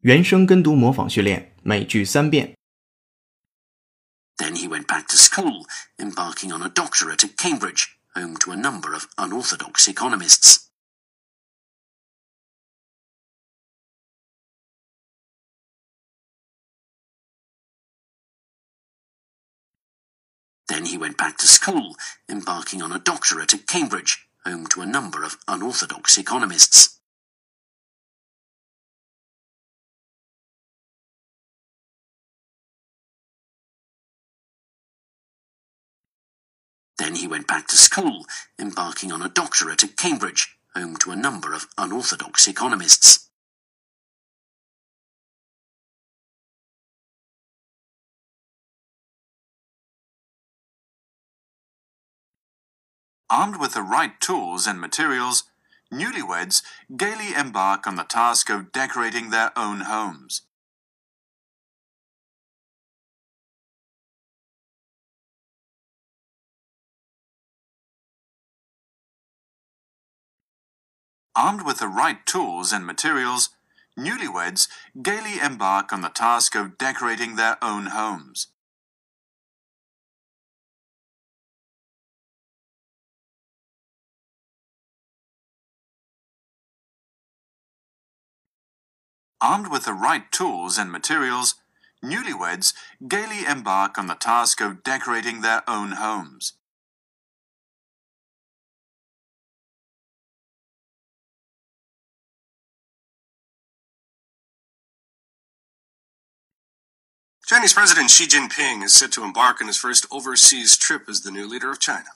原声跟读模仿训练，每句三遍。 Then he went back to school, embarking on a doctorate at Cambridge, home to a number of unorthodox economists. Then he went back to school, embarking on a doctorate at Cambridge, home to a number of unorthodox economists. Then he went back to school, embarking on a doctorate at Cambridge, home to a number of unorthodox economists. Armed with the right tools and materials, newlyweds gaily embark on the task of decorating their own homes. Armed with the right tools and materials, newlyweds gaily embark on the task of decorating their own homes. Armed with the right tools and materials, newlyweds gaily embark on the task of decorating their own homes. Chinese President Xi Jinping is set to embark on his first overseas trip as the new leader of China.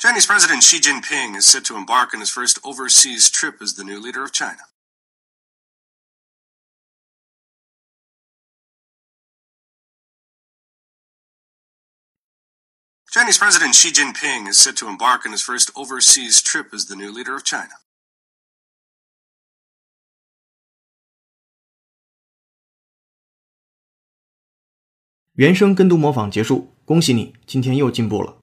Chinese President Xi Jinping is set to embark on his first overseas trip as the new leader of China. Chinese President Xi Jinping is set to embark on his first overseas trip as the new leader of China. 原声跟读模仿结束，恭喜你，今天又进步了。